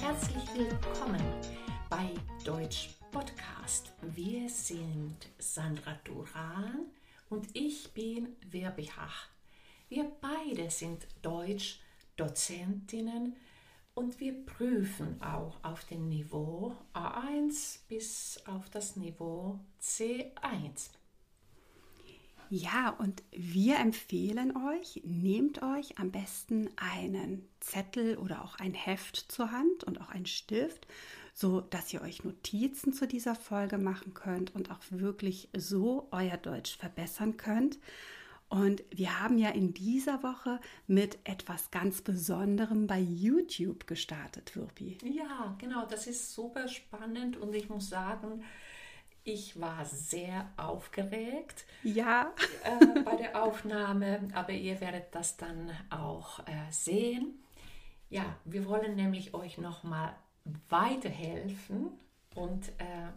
Herzlich willkommen bei Deutsch Podcast. Wir sind Sandra Duran und ich bin Werbihach. Wir beide sind Deutsch-Dozentinnen und wir prüfen auch auf dem Niveau A1 bis auf das Niveau C1. Ja, und wir empfehlen euch, nehmt euch am besten einen Zettel oder auch ein Heft zur Hand und auch einen Stift, so dass ihr euch Notizen zu dieser Folge machen könnt und auch wirklich so euer Deutsch verbessern könnt. Und wir haben ja in dieser Woche mit etwas ganz Besonderem bei YouTube gestartet, Wirpi. Ja, genau, das ist super spannend und ich muss sagen, ich war sehr aufgeregt ja. äh, bei der Aufnahme, aber ihr werdet das dann auch äh, sehen. Ja, wir wollen nämlich euch nochmal weiterhelfen und äh,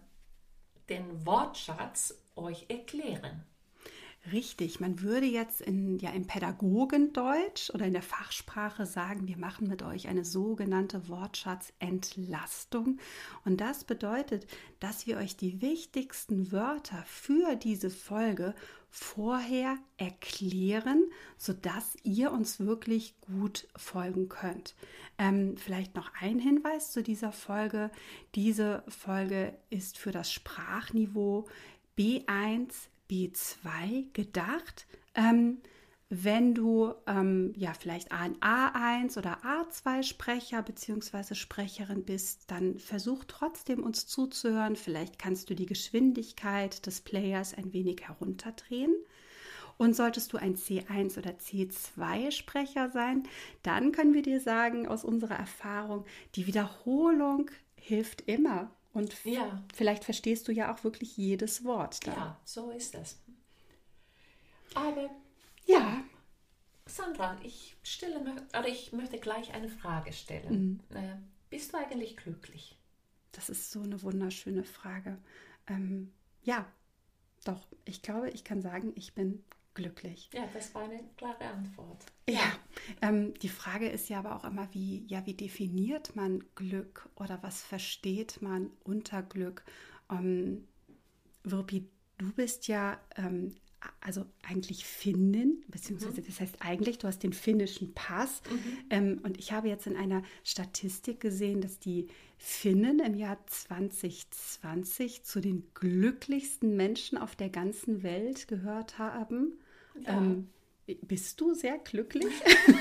den Wortschatz euch erklären. Richtig, man würde jetzt in, ja, im Pädagogendeutsch oder in der Fachsprache sagen, wir machen mit euch eine sogenannte Wortschatzentlastung. Und das bedeutet, dass wir euch die wichtigsten Wörter für diese Folge vorher erklären, sodass ihr uns wirklich gut folgen könnt. Ähm, vielleicht noch ein Hinweis zu dieser Folge. Diese Folge ist für das Sprachniveau B1 B2 gedacht. Ähm, wenn du ähm, ja vielleicht ein A1 oder A2 Sprecher bzw. Sprecherin bist, dann versuch trotzdem uns zuzuhören. Vielleicht kannst du die Geschwindigkeit des Players ein wenig herunterdrehen. Und solltest du ein C1 oder C2 Sprecher sein, dann können wir dir sagen aus unserer Erfahrung, die Wiederholung hilft immer. Und ja. vielleicht verstehst du ja auch wirklich jedes Wort da. Ja, so ist das. Aber ja. Sandra, ich stelle oder ich möchte gleich eine Frage stellen. Mhm. Bist du eigentlich glücklich? Das ist so eine wunderschöne Frage. Ähm, ja, doch. Ich glaube, ich kann sagen, ich bin glücklich. Ja, das war eine klare Antwort. Ja, ja. Ähm, die Frage ist ja aber auch immer, wie, ja, wie definiert man Glück oder was versteht man unter Glück? Ähm, Wirpi, du bist ja ähm, also eigentlich Finnin, beziehungsweise mhm. das heißt eigentlich, du hast den finnischen Pass. Mhm. Ähm, und ich habe jetzt in einer Statistik gesehen, dass die Finnen im Jahr 2020 zu den glücklichsten Menschen auf der ganzen Welt gehört haben. Ja. Ähm, bist du sehr glücklich?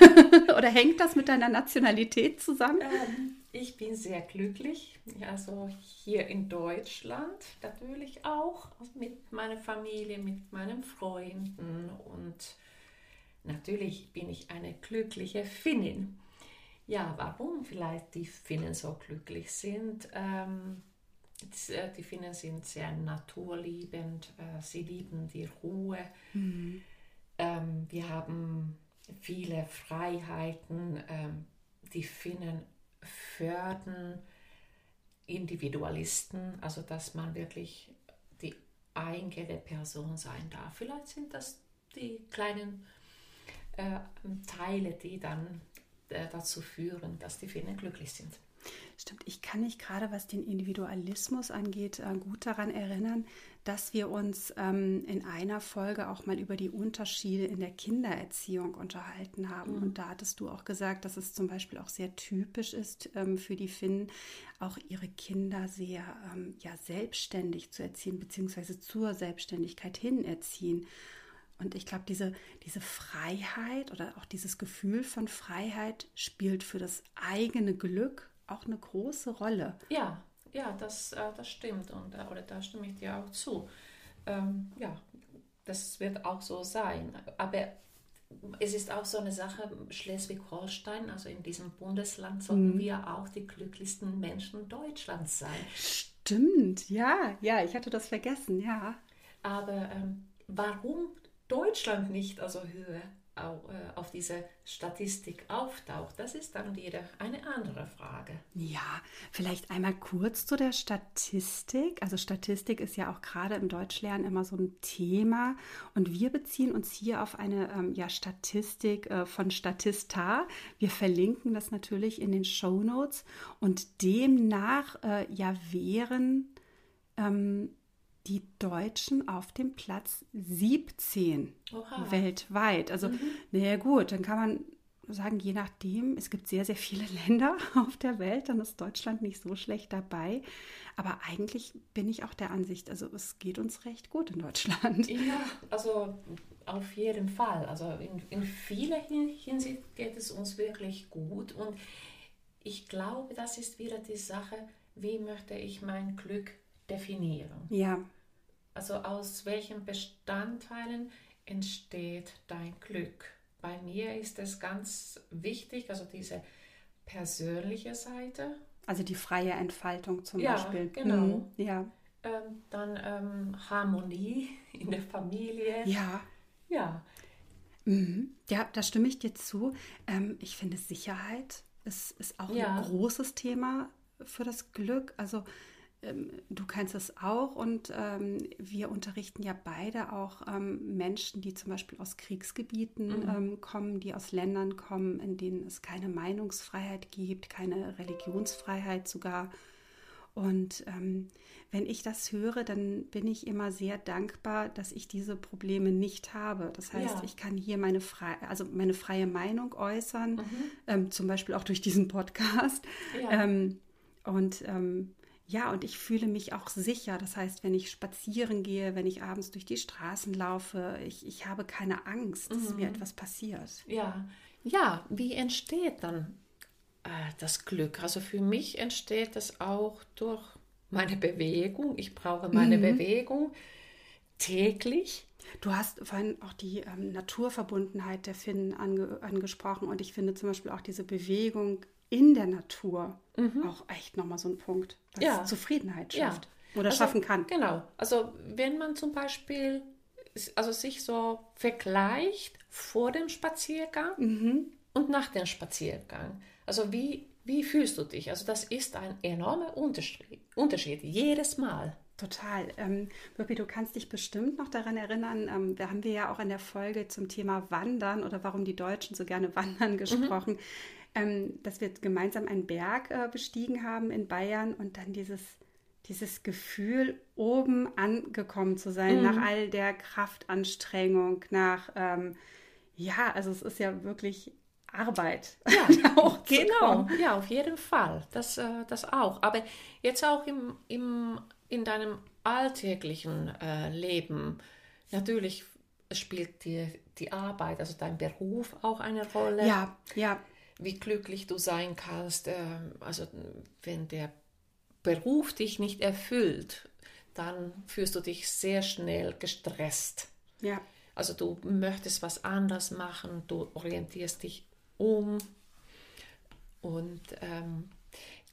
Oder hängt das mit deiner Nationalität zusammen? Ähm, ich bin sehr glücklich. Also hier in Deutschland natürlich auch. Mit meiner Familie, mit meinen Freunden. Und natürlich bin ich eine glückliche Finnin. Ja, warum vielleicht die Finnen so glücklich sind? Ähm, äh, die Finnen sind sehr naturliebend. Äh, sie lieben die Ruhe. Mhm ähm, wir haben viele Freiheiten. Ähm, die Finnen fördern Individualisten, also dass man wirklich die eigene Person sein darf. Vielleicht sind das die kleinen äh, Teile, die dann äh, dazu führen, dass die Finnen glücklich sind. Stimmt, ich kann mich gerade, was den Individualismus angeht, äh, gut daran erinnern, dass wir uns ähm, in einer Folge auch mal über die Unterschiede in der Kindererziehung unterhalten haben. Mhm. Und da hattest du auch gesagt, dass es zum Beispiel auch sehr typisch ist ähm, für die Finnen, auch ihre Kinder sehr ähm, ja, selbstständig zu erziehen, beziehungsweise zur Selbstständigkeit hin erziehen. Und ich glaube, diese, diese Freiheit oder auch dieses Gefühl von Freiheit spielt für das eigene Glück auch eine große Rolle. Ja, ja, das, äh, das stimmt und äh, oder da stimme ich dir auch zu. Ähm, ja, das wird auch so sein. Aber es ist auch so eine Sache, Schleswig-Holstein, also in diesem Bundesland, sollten mhm. wir auch die glücklichsten Menschen Deutschlands sein. Stimmt, ja, ja, ich hatte das vergessen, ja. Aber ähm, warum Deutschland nicht also Höhe? Auf diese Statistik auftaucht, das ist dann wieder eine andere Frage. Ja, vielleicht einmal kurz zu der Statistik. Also Statistik ist ja auch gerade im Deutschlernen immer so ein Thema und wir beziehen uns hier auf eine ähm, ja, Statistik äh, von Statista. Wir verlinken das natürlich in den Show Notes und demnach äh, ja wären ähm, die Deutschen auf dem Platz 17 Oha. weltweit. Also, mhm. naja, gut, dann kann man sagen, je nachdem, es gibt sehr, sehr viele Länder auf der Welt, dann ist Deutschland nicht so schlecht dabei. Aber eigentlich bin ich auch der Ansicht, also es geht uns recht gut in Deutschland. Ja, also auf jeden Fall. Also in, in vieler Hinsicht geht es uns wirklich gut. Und ich glaube, das ist wieder die Sache, wie möchte ich mein Glück definieren. Ja. Also aus welchen Bestandteilen entsteht dein Glück? Bei mir ist es ganz wichtig, also diese persönliche Seite. Also die freie Entfaltung zum ja, Beispiel. Genau. Mhm, ja. Ähm, dann ähm, Harmonie in der Familie. Ja. Ja. Mhm. Ja, da stimme ich dir zu. Ähm, ich finde, Sicherheit ist, ist auch ja. ein großes Thema für das Glück. Also du kennst es auch und ähm, wir unterrichten ja beide auch ähm, Menschen, die zum Beispiel aus Kriegsgebieten mhm. ähm, kommen, die aus Ländern kommen, in denen es keine Meinungsfreiheit gibt, keine Religionsfreiheit sogar. Und ähm, wenn ich das höre, dann bin ich immer sehr dankbar, dass ich diese Probleme nicht habe. Das heißt, ja. ich kann hier meine, frei, also meine freie Meinung äußern, mhm. Ähm, zum Beispiel auch durch diesen Podcast. Ja. und ja, und ich fühle mich auch sicher. Das heißt, wenn ich spazieren gehe, wenn ich abends durch die Straßen laufe, ich, ich habe keine Angst, dass mhm. mir etwas passiert. Ja, ja, wie entsteht dann äh, das Glück? Also für mich entsteht das auch durch meine Bewegung. Ich brauche meine mhm. Bewegung täglich. Du hast vorhin auch die ähm, Naturverbundenheit der Finnen ange angesprochen und ich finde zum Beispiel auch diese Bewegung in der Natur mhm. auch echt nochmal so ein Punkt, was ja. Zufriedenheit schafft ja. oder also, schaffen kann. Genau. Also wenn man zum Beispiel also sich so vergleicht vor dem Spaziergang mhm. und nach dem Spaziergang. Also wie, wie fühlst du dich? Also das ist ein enormer Unterschied, Unterschied jedes Mal. Total. Ähm, du kannst dich bestimmt noch daran erinnern, ähm, da haben wir ja auch in der Folge zum Thema Wandern oder warum die Deutschen so gerne wandern mhm. gesprochen. Mhm ähm, dass wir gemeinsam einen Berg äh, bestiegen haben in Bayern und dann dieses, dieses Gefühl, oben angekommen zu sein, mhm. nach all der Kraftanstrengung, nach, ähm, ja, also es ist ja wirklich Arbeit. Ja, auch genau. Ja, auf jeden Fall. Das, äh, das auch. Aber jetzt auch im, im, in deinem alltäglichen äh, Leben. Natürlich spielt dir die Arbeit, also dein Beruf auch eine Rolle. Ja, ja wie glücklich du sein kannst. Ähm, also wenn der Beruf dich nicht erfüllt, dann fühlst du dich sehr schnell gestresst. Ja. Also du möchtest was anderes machen, du orientierst dich um und ähm,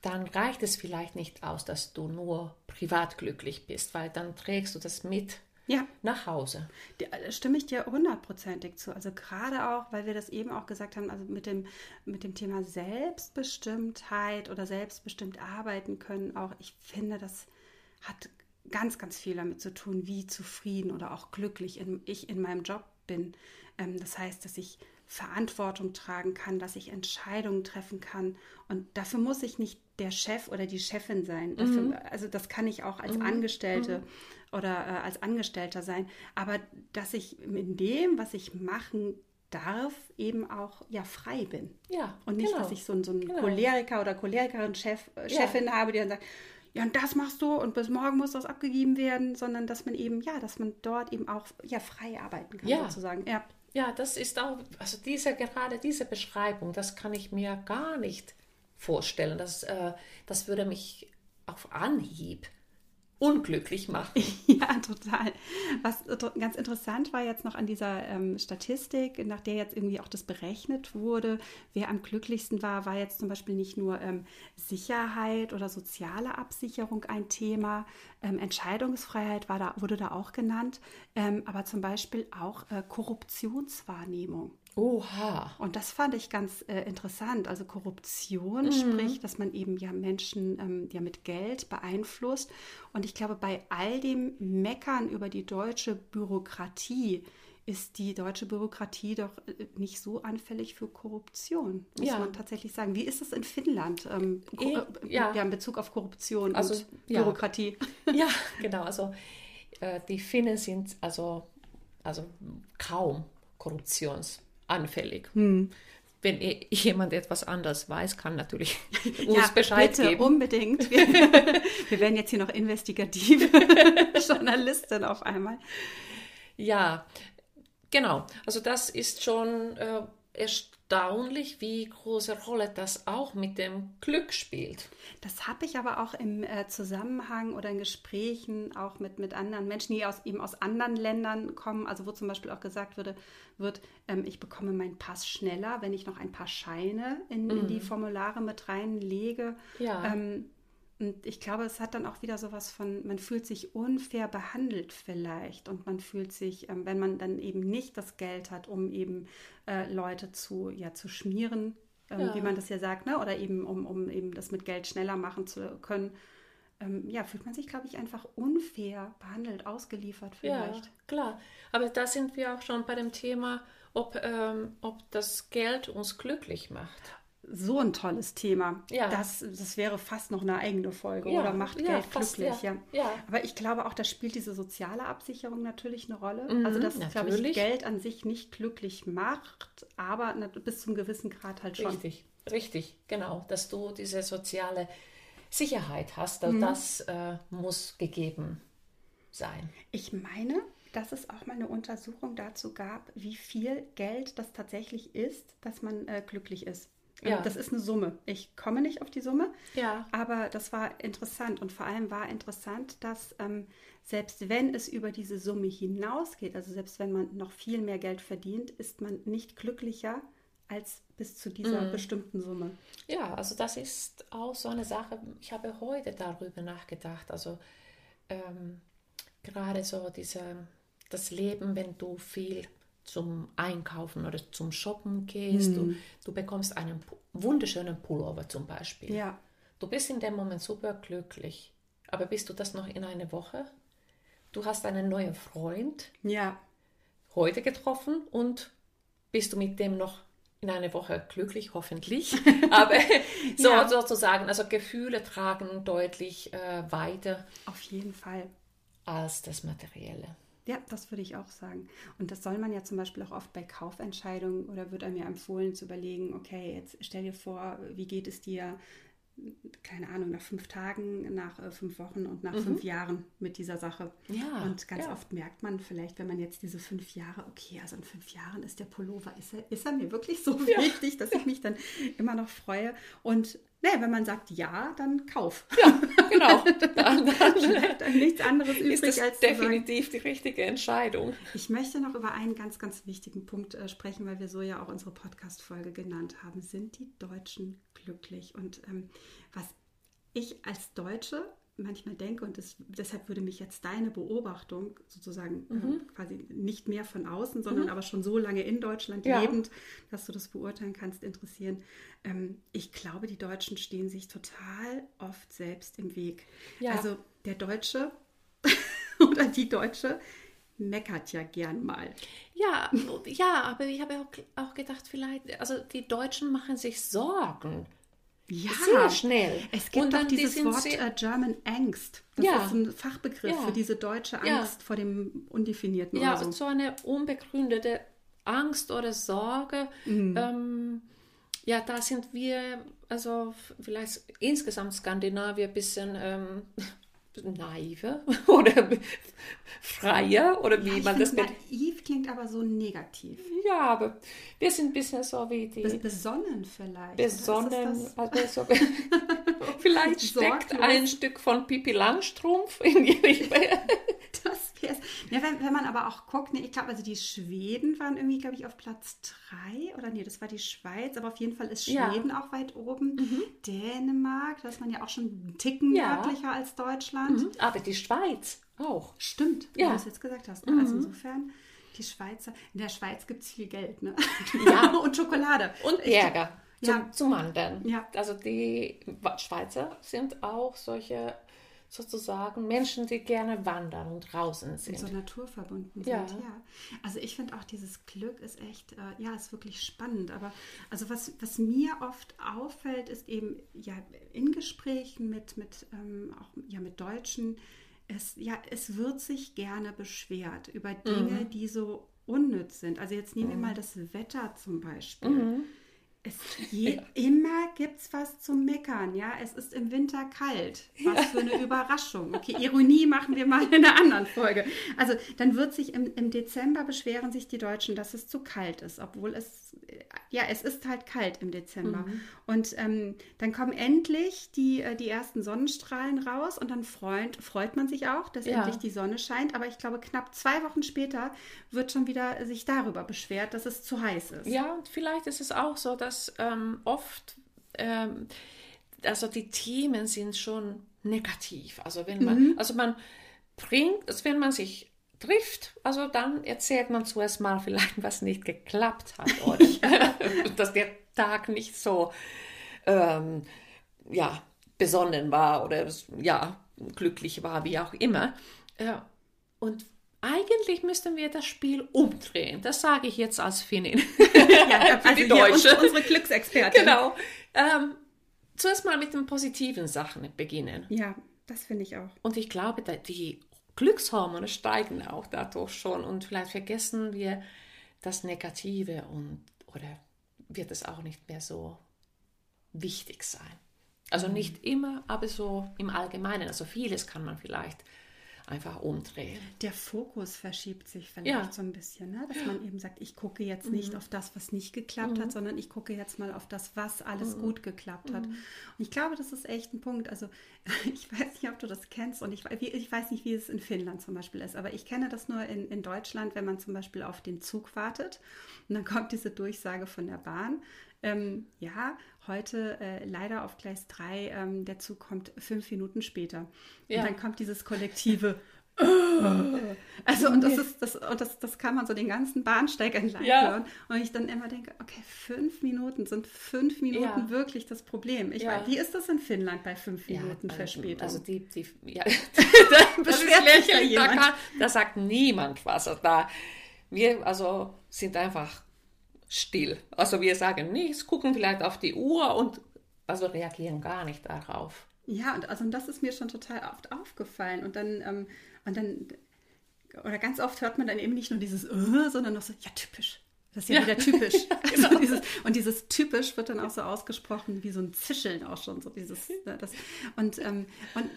dann reicht es vielleicht nicht aus, dass du nur privat glücklich bist, weil dann trägst du das mit ja. nach Hause. Da äh, stimme ich dir hundertprozentig zu. Also gerade auch, weil wir das eben auch gesagt haben, also mit dem, mit dem Thema Selbstbestimmtheit oder selbstbestimmt arbeiten können, auch ich finde, das hat ganz, ganz viel damit zu tun, wie zufrieden oder auch glücklich in, ich in meinem Job bin. Ähm, das heißt, dass ich Verantwortung tragen kann, dass ich Entscheidungen treffen kann. Und dafür muss ich nicht der Chef oder die Chefin sein. Dafür, mhm. Also das kann ich auch als mhm. Angestellte mhm. oder äh, als Angestellter sein. Aber dass ich in dem, was ich machen darf, eben auch ja frei bin. Ja. Und nicht, genau. dass ich so, so einen genau. Choleriker oder Cholerikerin Chef, äh, Chefin ja. habe, die dann sagt, ja, und das machst du und bis morgen muss das abgegeben werden, sondern dass man eben, ja, dass man dort eben auch ja frei arbeiten kann, ja. sozusagen. Ja. Ja, das ist auch, also diese, gerade diese Beschreibung, das kann ich mir gar nicht vorstellen. Das, äh, das würde mich auf Anhieb unglücklich machen. Ja, total. Was ganz interessant war jetzt noch an dieser ähm, Statistik, nach der jetzt irgendwie auch das berechnet wurde, wer am glücklichsten war, war jetzt zum Beispiel nicht nur ähm, Sicherheit oder soziale Absicherung ein Thema, ähm, Entscheidungsfreiheit war da, wurde da auch genannt, ähm, aber zum Beispiel auch äh, Korruptionswahrnehmung. Oha. Und das fand ich ganz äh, interessant. Also Korruption, Mhm. sprich, dass man eben ja Menschen ähm, ja mit Geld beeinflusst. Und ich glaube, bei all dem Meckern über die deutsche Bürokratie ist die deutsche Bürokratie doch äh, nicht so anfällig für Korruption, muss Ja. man tatsächlich sagen. Wie ist es in Finnland? Ähm, äh, ja. ja, in Bezug auf Korruption Also, und ja. Bürokratie. Ja, genau. Also äh, die Finnen sind also, also kaum korruptionsanfällig. Hm. Wenn jemand etwas anderes weiß, kann natürlich uns Bescheid bitte, geben. unbedingt. Wir, wir werden jetzt hier noch investigative Journalistin auf einmal. Ja, genau. Also das ist schon äh, erstaunlich, wie große Rolle das auch mit dem Glück spielt. Das habe ich aber auch im äh, Zusammenhang oder in Gesprächen auch mit, mit anderen Menschen, die aus, eben aus anderen Ländern kommen, also wo zum Beispiel auch gesagt würde, wird, ähm, ich bekomme meinen Pass schneller, wenn ich noch ein paar Scheine in, in die Formulare mit reinlege. Ja. Ähm, und ich glaube, es hat dann auch wieder sowas von, man fühlt sich unfair behandelt vielleicht und man fühlt sich, ähm, wenn man dann eben nicht das Geld hat, um eben äh, Leute zu, ja, zu schmieren, ähm, Ja. wie man das ja sagt, ne? oder eben um, um eben das mit Geld schneller machen zu können, ähm, ja, fühlt man sich, glaube ich, einfach unfair behandelt, ausgeliefert vielleicht. Ja, klar. Aber da sind wir auch schon bei dem Thema, ob, ähm, ob das Geld uns glücklich macht. So ein tolles Thema. Ja. Das, das wäre fast noch eine eigene Folge Ja, oder macht ja, Geld fast, glücklich, ja. ja. Aber ich glaube auch, da spielt diese soziale Absicherung natürlich eine Rolle. Mhm, also dass, glaube ich, natürlich. Geld an sich nicht glücklich macht, aber bis zum gewissen Grad halt schon. Richtig, richtig, genau. Dass du diese soziale Sicherheit hast, Mhm. das äh, muss gegeben sein. Ich meine, dass es auch mal eine Untersuchung dazu gab, wie viel Geld das tatsächlich ist, dass man äh, glücklich ist. Ähm, Ja. Das ist eine Summe. Ich komme nicht auf die Summe, Ja. aber das war interessant. Und vor allem war interessant, dass ähm, selbst wenn es über diese Summe hinausgeht, also selbst wenn man noch viel mehr Geld verdient, ist man nicht glücklicher als bis zu dieser Mhm. bestimmten Summe. Ja, also das ist auch so eine Sache, ich habe heute darüber nachgedacht. Also ähm, gerade so diese, das Leben, wenn du viel zum Einkaufen oder zum Shoppen gehst, du, du bekommst einen wunderschönen Pullover zum Beispiel. Ja. Du bist in dem Moment super glücklich, aber bist du das noch in einer Woche? Du hast einen neuen Freund Ja, heute getroffen und bist du mit dem noch in einer Woche glücklich, hoffentlich. Aber so Ja. sozusagen, also Gefühle tragen deutlich äh, weiter auf jeden Fall. als das Materielle. Ja, das würde ich auch sagen. Und das soll man ja zum Beispiel auch oft bei Kaufentscheidungen oder wird einem ja empfohlen zu überlegen, okay, jetzt stell dir vor, wie geht es dir, keine Ahnung, nach fünf Tagen, nach äh, fünf Wochen und nach fünf Jahren mit dieser Sache. Mhm. Ja, Und ganz ja. oft merkt man vielleicht, wenn man jetzt diese fünf Jahre, okay, also in fünf Jahren ist der Pullover, ist er, ist er mir wirklich so wichtig, dass ich mich dann immer noch freue. Und naja, wenn man sagt ja, dann kauf. Genau, dann, dann Bleibt einem nichts anderes übrig, ist das als zu sagen, definitiv die richtige Entscheidung. ich möchte noch über einen ganz, ganz wichtigen Punkt äh, sprechen, weil wir so ja auch unsere Podcast-Folge genannt haben. Sind die Deutschen glücklich? Und ähm, was ich als Deutsche manchmal denke, und das, deshalb würde mich jetzt deine Beobachtung sozusagen Mhm. äh, quasi nicht mehr von außen, sondern aber schon so lange in Deutschland Ja. lebend, dass du das beurteilen kannst, interessieren. Ähm, ich glaube, die Deutschen stehen sich total oft selbst im Weg. Ja. Also der Deutsche oder die Deutsche meckert ja gern mal. Ja, ja, aber ich habe auch, auch gedacht, vielleicht, also die Deutschen machen sich Sorgen. Ja, Sehr schnell. Es gibt Und doch dann, die dieses Wort äh, German Angst. Das Ja. ist ein Fachbegriff Ja. für diese deutsche Ja. Angst vor dem Undefinierten Ja, so. und so eine unbegründete Angst oder Sorge. Mhm. Ähm, ja, da sind wir, also vielleicht insgesamt Skandinavier ein bisschen ähm, naiver oder freier oder wie Ja, man das nennt. naiv klingt aber so negativ. Ja, aber wir sind ein bisschen so wie die Bes- Besonnen vielleicht. besonnen. Also so, vielleicht steckt Sorglos. ein Stück von Pipi Langstrumpf in ihre. Ja, wenn, wenn man aber auch guckt, ne, ich glaube, also die Schweden waren irgendwie, glaube ich, auf Platz drei oder nee, das war die Schweiz, aber auf jeden Fall ist Ja. Mhm. Schweden auch weit oben. Dänemark, da ist man ja auch schon einen Ticken Ja. nördlicher als Deutschland. Aber die Schweiz auch. Stimmt, Ja. wie du es jetzt gesagt hast. Also insofern, Die Schweizer, in der Schweiz gibt es viel Geld, ne? Ja. und Schokolade. Und Berger zum, ja. zum Wandern. Ja. Also die Schweizer sind auch solche sozusagen Menschen, die gerne wandern und draußen sind. Und so naturverbunden ja. sind, ja. Also ich finde auch dieses Glück ist echt, äh, ja, ist wirklich spannend. Aber also was, was mir oft auffällt, ist eben, ja, in Gesprächen mit, mit ähm, auch ja, mit Deutschen, es, ja, es wird sich gerne beschwert über Dinge, mhm. die so unnütz sind. Also jetzt nehmen wir mhm. mal das Wetter zum Beispiel. Mhm. Es je, ja. immer gibt's was zu meckern, ja. Es ist im Winter kalt. Was ja. für eine Überraschung. Okay, Ironie machen wir mal in einer anderen Folge. Also dann wird sich im, im Dezember beschweren sich die Deutschen, dass es zu kalt ist, obwohl es ja es ist halt kalt im Dezember. Mhm. Und ähm, dann kommen endlich die, äh, die ersten Sonnenstrahlen raus und dann freut, freut man sich auch, dass ja. endlich die Sonne scheint. Aber ich glaube, knapp zwei Wochen später wird schon wieder sich darüber beschwert, dass es zu heiß ist. Ja, und vielleicht ist es auch so, dass dass ähm, oft, ähm, also die Themen sind schon negativ. Also wenn man, mhm. also man bringt, also wenn man sich trifft, also dann erzählt man zuerst mal vielleicht, was nicht geklappt hat oder dass der Tag nicht so ähm, ja, besonnen war oder ja, glücklich war, wie auch immer. Ja, und eigentlich müssten wir das Spiel umdrehen. Das sage ich jetzt als Finnin. ja, also die Deutsche. unsere Glücksexpertin. Genau. Ähm, zuerst mal mit den positiven Sachen beginnen. Ja, das finde ich auch. Und ich glaube, die Glückshormone steigen auch dadurch schon und vielleicht vergessen wir das Negative und oder wird es auch nicht mehr so wichtig sein. Also mhm. nicht immer, aber so im Allgemeinen. Also vieles kann man vielleicht einfach umdrehen. Der Fokus verschiebt sich vielleicht ja. so ein bisschen, ne? dass man eben sagt, ich gucke jetzt mhm. nicht auf das, was nicht geklappt mhm. hat, sondern ich gucke jetzt mal auf das, was alles mhm. gut geklappt hat. Mhm. Und ich glaube, das ist echt ein Punkt. Also ich weiß nicht, ob du das kennst und ich, ich weiß nicht, wie es in Finnland zum Beispiel ist, aber ich kenne das nur in, in Deutschland, wenn man zum Beispiel auf den Zug wartet und dann kommt diese Durchsage von der Bahn. Ähm, ja, heute äh, leider auf Gleis 3, ähm, der Zug kommt fünf Minuten später. Ja. Und dann kommt dieses kollektive also und das ist das und das, das kann man so den ganzen Bahnsteig entlang ja. hören und ich dann immer denke, okay, fünf Minuten sind fünf Minuten ja. wirklich das Problem. Ich ja. weiß, wie ist das in Finnland bei fünf Minuten ja, Verspätung? Also die, die ja, da beschwert sich da jemand. Da, kann, da sagt niemand was. Also da wir also sind einfach still. Also wir sagen nichts, gucken vielleicht auf die Uhr und also reagieren gar nicht darauf. Ja, und also und das ist mir schon total oft aufgefallen. Und dann, ähm, und dann, oder ganz oft hört man dann eben nicht nur dieses uh, sondern noch so, ja, typisch. Das ist ja, ja. wieder typisch. genau. also dieses, und dieses typisch wird dann auch so ausgesprochen wie so ein Zischeln auch schon. So dieses, ne, das, und, ähm, und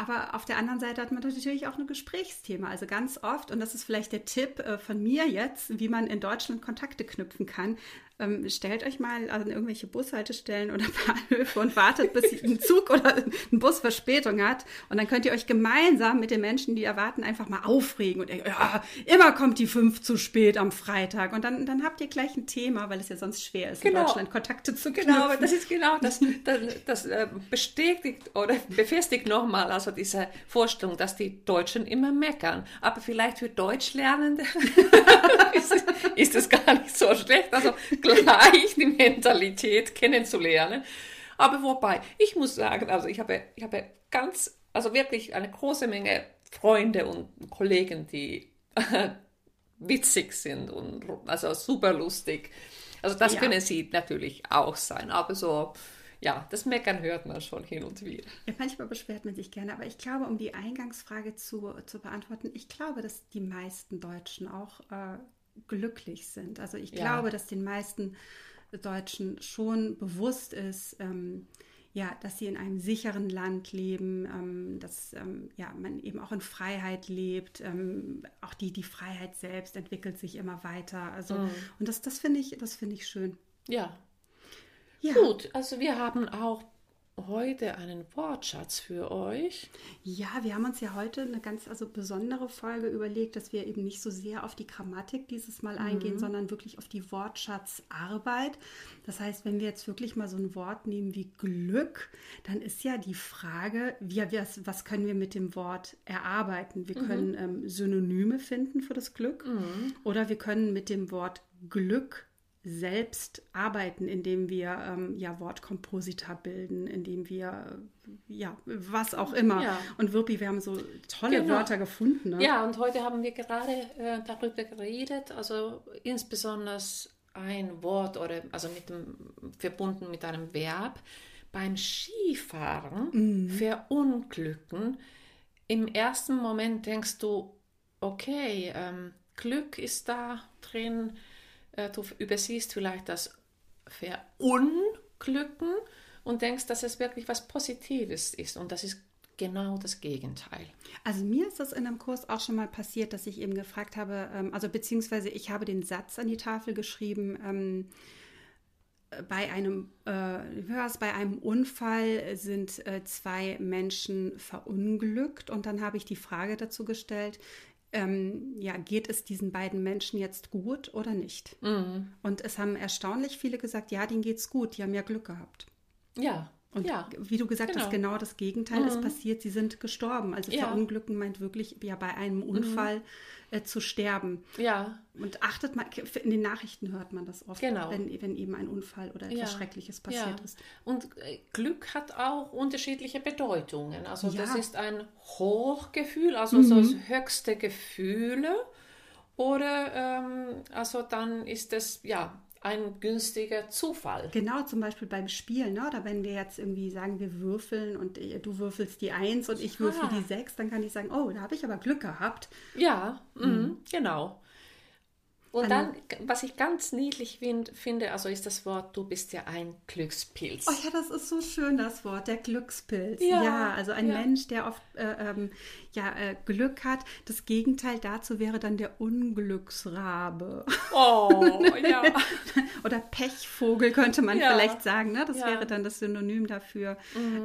aber auf der anderen Seite hat man natürlich auch ein Gesprächsthema. Also ganz oft, und das ist vielleicht der Tipp äh, von mir jetzt, wie man in Deutschland Kontakte knüpfen kann. Ähm, stellt euch mal an irgendwelche Bushaltestellen oder Bahnhöfe und wartet, bis ein Zug oder ein Bus Verspätung hat. Und dann könnt ihr euch gemeinsam mit den Menschen, die erwarten, einfach mal aufregen und ja, immer kommt die fünf zu spät am Freitag. Und dann, dann habt ihr gleich ein Thema, weil es ja sonst schwer ist, genau. in Deutschland Kontakte zu knüpfen. Genau, das ist genau das, das, das äh, bestätigt oder befestigt nochmal also diese Vorstellung, dass die Deutschen immer meckern. Aber vielleicht für Deutschlernende ist, ist es gar nicht so schlecht. Also gleich die Mentalität kennenzulernen. Aber wobei, ich muss sagen, also ich habe, ich habe ganz, also wirklich eine große Menge Freunde und Kollegen, die witzig sind und also super lustig. Also das ja. können sie natürlich auch sein, aber so, ja, das Meckern hört man schon hin und wieder. Ja, manchmal beschwert man sich gerne, aber ich glaube, um die Eingangsfrage zu, zu beantworten, ich glaube, dass die meisten Deutschen auch äh, glücklich sind. Also ich ja. glaube, dass den meisten Deutschen schon bewusst ist, ähm, ja, dass sie in einem sicheren Land leben, ähm, dass ähm, ja, man eben auch in Freiheit lebt. Ähm, auch die, die Freiheit selbst entwickelt sich immer weiter. Also, mhm. und das, das finde ich, das finde ich schön. Ja. ja. Gut, also wir haben auch heute einen Wortschatz für euch. Ja, wir haben uns ja heute eine ganz also besondere Folge überlegt, dass wir eben nicht so sehr auf die Grammatik dieses Mal eingehen, sondern wirklich auf die Wortschatzarbeit. Das heißt, wenn wir jetzt wirklich mal so ein Wort nehmen wie Glück, dann ist ja die Frage, wie, was, was können wir mit dem Wort erarbeiten? Wir können ähm, Synonyme finden für das Glück oder wir können mit dem Wort Glück selbst arbeiten, indem wir ähm, ja Wortkomposita bilden, indem wir ja was auch immer. Ja. Und Wirpi, wir haben so tolle Genau. Wörter gefunden. Ne? Ja, und heute haben wir gerade äh, darüber geredet, also insbesondere ein Wort oder also mit dem, verbunden mit einem Verb beim Skifahren verunglücken. Im ersten Moment denkst du, okay, ähm, Glück ist da drin, du übersiehst vielleicht das Verunglücken und denkst, dass es wirklich was Positives ist. Und das ist genau das Gegenteil. Also mir ist das in einem Kurs auch schon mal passiert, dass ich eben gefragt habe, ähm, also beziehungsweise ich habe den Satz an die Tafel geschrieben, ähm, bei einem, äh, bei einem Unfall sind äh, zwei Menschen verunglückt und dann habe ich die Frage dazu gestellt, ähm, ja, geht es diesen beiden Menschen jetzt gut oder nicht? Und es haben erstaunlich viele gesagt, ja, denen geht's gut, die haben ja Glück gehabt. Ja, Und ja. wie du gesagt hast, genau. genau das Gegenteil ist passiert. Sie sind gestorben. Also Ja. verunglücken meint wirklich ja bei einem Unfall äh, zu sterben. Ja, Und achtet mal, in den Nachrichten hört man das oft, Genau. wenn, wenn eben ein Unfall oder etwas Ja. Schreckliches passiert ja. ist. Und äh, Glück hat auch unterschiedliche Bedeutungen. Also das. Mhm. ist ein Hochgefühl, also so das höchste Gefühle. Oder ähm, also dann ist es ja ein günstiger Zufall. Genau, zum Beispiel beim Spielen, ne? oder wenn wir jetzt irgendwie sagen, wir würfeln und äh, du würfelst die Eins und ich würfel Ja. die Sechs, dann kann ich sagen, oh, da habe ich aber Glück gehabt. Ja, mhm. genau. Und An- dann, was ich ganz niedlich find, finde, also ist das Wort, du bist ja ein Glückspilz. Oh ja, das ist so schön, das Wort, der Glückspilz. Ja, Ja, also ein ja. Mensch, der oft äh, ähm, ja, äh, Glück hat. Das Gegenteil dazu wäre dann der Unglücksrabe. Oh, ja. Oder Pechvogel könnte man Ja. vielleicht sagen. Ne? Das wäre dann das Synonym dafür.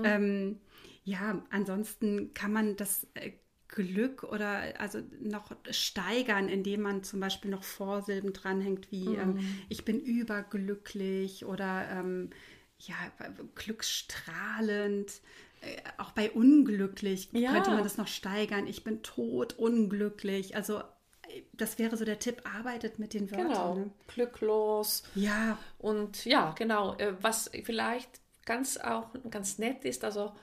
Ähm, ja, ansonsten kann man das äh, Glück oder also noch steigern, indem man zum Beispiel noch Vorsilben dranhängt, wie ähm, ich bin überglücklich oder ähm, ja, glücksstrahlend. Äh, Auch bei unglücklich Ja. könnte man das noch steigern. Ich bin tot unglücklich. Also äh, das wäre so der Tipp, arbeitet mit den Wörtern. Genau, Ne? glücklos. Ja, Und ja, genau, äh, was vielleicht ganz auch ganz nett ist, also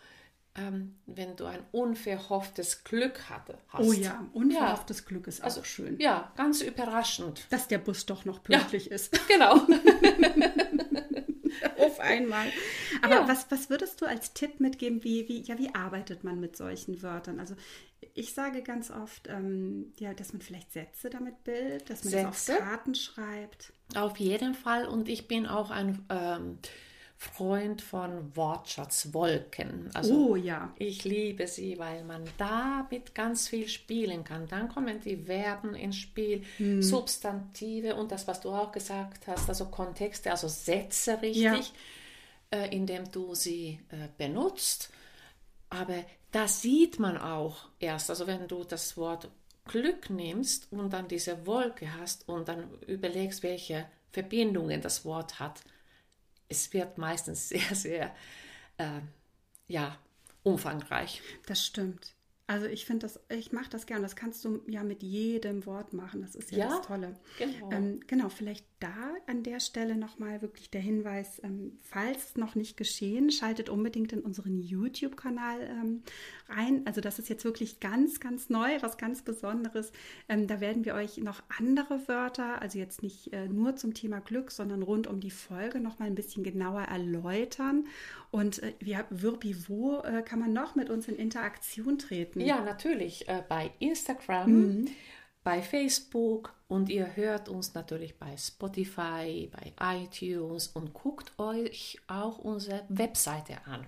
ähm, wenn du ein unverhofftes Glück hatte, hast. Oh ja, unverhofftes Glück ist Also auch schön. Ja, ganz überraschend. Dass der Bus doch noch pünktlich ist. Genau. Auf einmal. Aber Ja. was, was würdest du als Tipp mitgeben, wie, wie, ja, wie arbeitet man mit solchen Wörtern? Also ich sage ganz oft, ähm, ja, dass man vielleicht Sätze damit bildet, dass man das Sätze? auf Karten schreibt. Auf jeden Fall. Und ich bin auch ein ähm, Freund von Wortschatzwolken. Also Oh ja. Ich liebe sie, weil man damit ganz viel spielen kann. Dann kommen die Verben ins Spiel, Hm. Substantive und das, was du auch gesagt hast, also Kontexte, also Sätze richtig, Ja. äh, indem du sie äh, benutzt. Aber da sieht man auch erst, also wenn du das Wort Glück nimmst und dann diese Wolke hast und dann überlegst, welche Verbindungen das Wort hat, es wird meistens sehr, sehr äh, ja, umfangreich. Das stimmt. Also ich finde das, ich mache das gern. Das kannst du ja mit jedem Wort machen. Das ist ja, Ja, das Tolle. genau. Ähm, genau, vielleicht da an der Stelle nochmal wirklich der Hinweis, ähm, falls noch nicht geschehen, schaltet unbedingt in unseren YouTube-Kanal ähm, rein. Also das ist jetzt wirklich ganz, ganz neu, was ganz Besonderes. Ähm, da werden wir euch noch andere Wörter, also jetzt nicht äh, nur zum Thema Glück, sondern rund um die Folge nochmal ein bisschen genauer erläutern. Und äh, ja, Wirbi, wo äh, kann man noch mit uns in Interaktion treten? Ja, natürlich äh, bei Instagram, Mhm. bei Facebook und ihr hört uns natürlich bei Spotify, bei iTunes und guckt euch auch unsere Webseite an.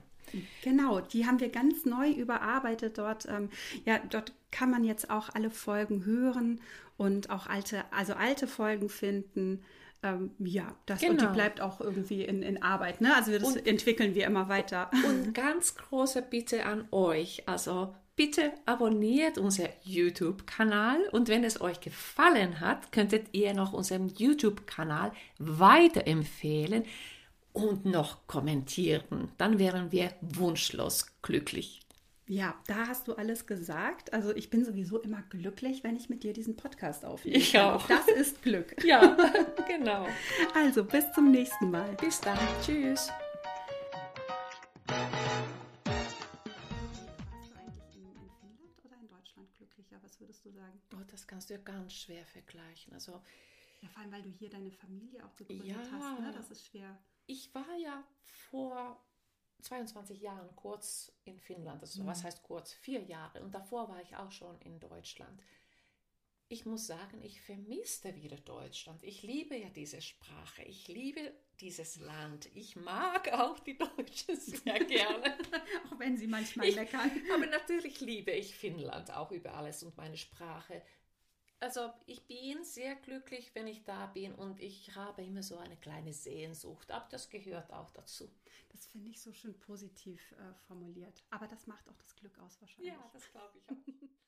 Genau, die haben wir ganz neu überarbeitet dort. Ähm, ja, dort kann man jetzt auch alle Folgen hören und auch alte, also alte Folgen finden. Ähm, ja, das genau. und die genau. bleibt auch irgendwie in, in Arbeit. Ne? Also das und, entwickeln wir immer weiter. Und ganz große Bitte an euch. Also bitte abonniert unseren YouTube-Kanal und wenn es euch gefallen hat, könntet ihr noch unseren YouTube-Kanal weiterempfehlen und noch kommentieren. Dann wären wir wunschlos glücklich. Ja, da hast du alles gesagt. Also ich bin sowieso immer glücklich, wenn ich mit dir diesen Podcast aufnehme. Ich auch. Das ist Glück. Ja, genau. Also bis zum nächsten Mal. Bis dann. Tschüss. Was würdest du sagen? Oh, das kannst du ja ganz schwer vergleichen. Also, ja, vor allem, weil du hier deine Familie auch gegründet ja, hast. Ne? Das ist schwer. Ich war ja vor 22 Jahren kurz in Finnland. Also, mhm. Was heißt kurz? Vier Jahre. Und davor war ich auch schon in Deutschland. Ich muss sagen, ich vermisste wieder Deutschland. Ich liebe ja diese Sprache. Ich liebe dieses Land. Ich mag auch die Deutschen sehr gerne. auch wenn sie manchmal meckern. Aber natürlich liebe ich Finnland auch über alles und meine Sprache. Also ich bin sehr glücklich, wenn ich da bin und ich habe immer so eine kleine Sehnsucht, aber das gehört auch dazu. Das finde ich so schön positiv äh, formuliert. Aber das macht auch das Glück aus wahrscheinlich. Ja, das glaube ich auch.